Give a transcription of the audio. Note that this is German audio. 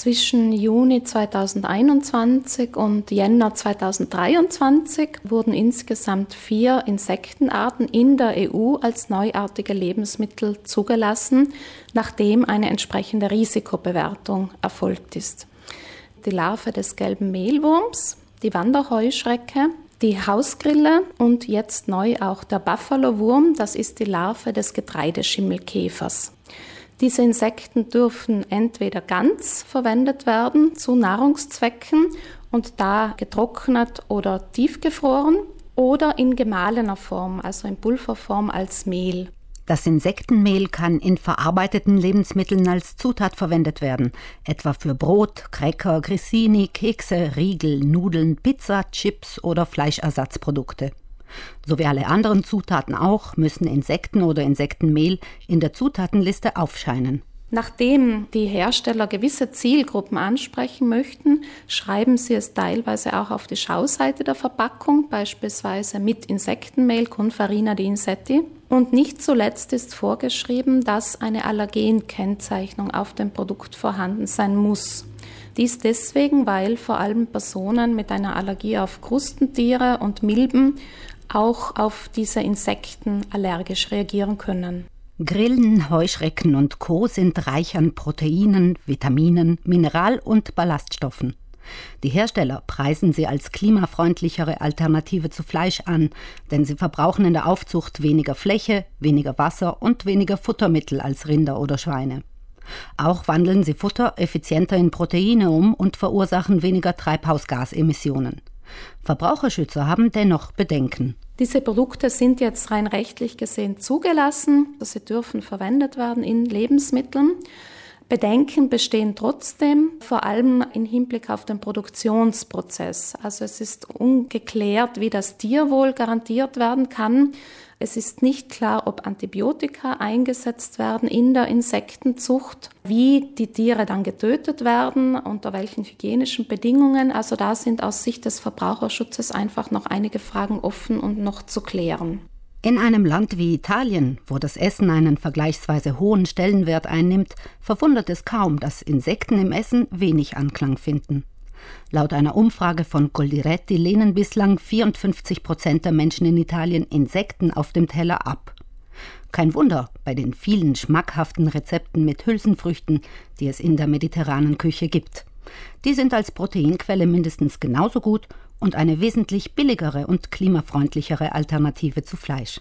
Zwischen Juni 2021 und Jänner 2023 wurden insgesamt vier Insektenarten in der EU als neuartige Lebensmittel zugelassen, nachdem eine entsprechende Risikobewertung erfolgt ist. Die Larve des gelben Mehlwurms, die Wanderheuschrecke, die Hausgrille und jetzt neu auch der Buffalo-Wurm, das ist die Larve des Getreideschimmelkäfers. Diese Insekten dürfen entweder ganz verwendet werden zu Nahrungszwecken und da getrocknet oder tiefgefroren oder in gemahlener Form, also in Pulverform als Mehl. Das Insektenmehl kann in verarbeiteten Lebensmitteln als Zutat verwendet werden, etwa für Brot, Cracker, Grissini, Kekse, Riegel, Nudeln, Pizza, Chips oder Fleischersatzprodukte. So wie alle anderen Zutaten auch, müssen Insekten oder Insektenmehl in der Zutatenliste aufscheinen. Nachdem die Hersteller gewisse Zielgruppen ansprechen möchten, schreiben sie es teilweise auch auf die Schauseite der Verpackung, beispielsweise mit Insektenmehl Confarina di Insetti. Und nicht zuletzt ist vorgeschrieben, dass eine Allergenkennzeichnung auf dem Produkt vorhanden sein muss. Dies deswegen, weil vor allem Personen mit einer Allergie auf Krustentiere und Milben auch auf diese Insekten allergisch reagieren können. Grillen, Heuschrecken und Co. sind reich an Proteinen, Vitaminen, Mineral- und Ballaststoffen. Die Hersteller preisen sie als klimafreundlichere Alternative zu Fleisch an, denn sie verbrauchen in der Aufzucht weniger Fläche, weniger Wasser und weniger Futtermittel als Rinder oder Schweine. Auch wandeln sie Futter effizienter in Proteine um und verursachen weniger Treibhausgasemissionen. Verbraucherschützer haben dennoch Bedenken. Diese Produkte sind jetzt rein rechtlich gesehen zugelassen. Sie dürfen verwendet werden in Lebensmitteln. Bedenken bestehen trotzdem, vor allem im Hinblick auf den Produktionsprozess. Also es ist ungeklärt, wie das Tierwohl garantiert werden kann. Es ist nicht klar, ob Antibiotika eingesetzt werden in der Insektenzucht, wie die Tiere dann getötet werden, unter welchen hygienischen Bedingungen. Also da sind aus Sicht des Verbraucherschutzes einfach noch einige Fragen offen und noch zu klären. In einem Land wie Italien, wo das Essen einen vergleichsweise hohen Stellenwert einnimmt, verwundert es kaum, dass Insekten im Essen wenig Anklang finden. Laut einer Umfrage von Goldiretti lehnen bislang 54 Prozent der Menschen in Italien Insekten auf dem Teller ab. Kein Wunder bei den vielen schmackhaften Rezepten mit Hülsenfrüchten, die es in der mediterranen Küche gibt. Die sind als Proteinquelle mindestens genauso gut und eine wesentlich billigere und klimafreundlichere Alternative zu Fleisch.